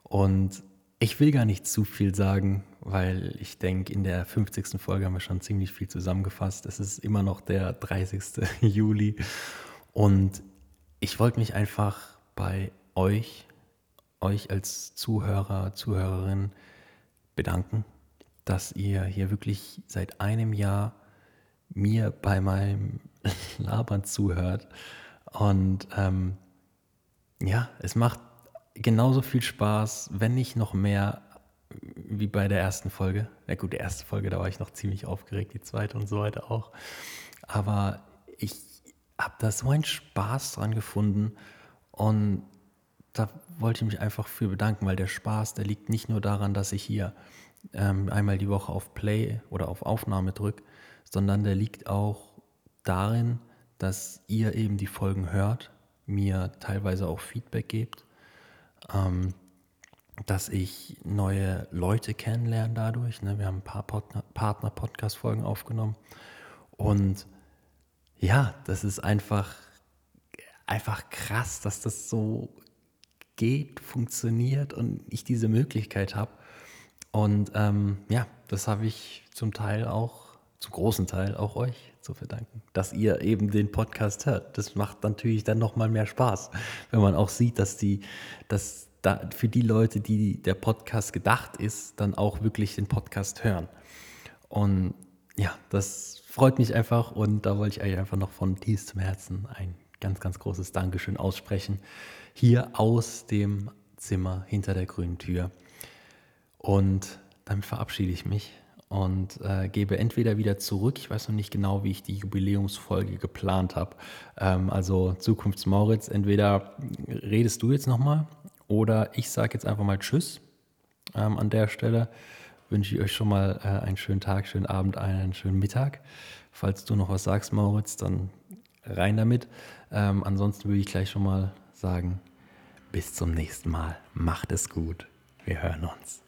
Und ich will gar nicht zu viel sagen, weil ich denke, in der 50. Folge haben wir schon ziemlich viel zusammengefasst. Es ist immer noch der 30. Juli. Und ich wollte mich einfach bei euch, euch als Zuhörer, Zuhörerin bedanken, dass ihr hier wirklich seit einem Jahr mir bei meinem Labern zuhört. Und ähm, ja, es macht genauso viel Spaß, wenn nicht noch mehr wie bei der ersten Folge. Ja gut, die erste Folge, da war ich noch ziemlich aufgeregt, die zweite und so weiter auch. Aber ich habe da so einen Spaß dran gefunden und da wollte ich mich einfach für bedanken, weil der Spaß, der liegt nicht nur daran, dass ich hier ähm, einmal die Woche auf Play oder auf Aufnahme drücke, sondern der liegt auch darin, dass ihr eben die Folgen hört, mir teilweise auch Feedback gebt ähm, dass ich neue Leute kennenlerne dadurch. Ne? Wir haben ein paar Partner-Podcast-Folgen aufgenommen. Und ja, das ist einfach, einfach krass, dass das so geht, funktioniert und ich diese Möglichkeit habe. Und ähm, ja, das habe ich zum Teil auch, zum großen Teil auch euch zu verdanken, dass ihr eben den Podcast hört. Das macht natürlich dann nochmal mehr Spaß, wenn man auch sieht, dass die, dass da für die Leute, die der Podcast gedacht ist, dann auch wirklich den Podcast hören. Und ja, das freut mich einfach und da wollte ich euch einfach noch von tiefstem Herzen ein ganz, ganz großes Dankeschön aussprechen. Hier aus dem Zimmer hinter der grünen Tür. Und damit verabschiede ich mich und äh, gebe entweder wieder zurück. Ich weiß noch nicht genau, wie ich die Jubiläumsfolge geplant habe. Ähm, also Zukunftsmauritz, entweder redest du jetzt nochmal oder ich sage jetzt einfach mal Tschüss ähm, an der Stelle. Wünsche ich euch schon mal äh, einen schönen Tag, schönen Abend, einen schönen Mittag. Falls du noch was sagst, Mauritz, dann rein damit. Ähm, ansonsten würde ich gleich schon mal sagen, bis zum nächsten Mal. Macht es gut. Wir hören uns.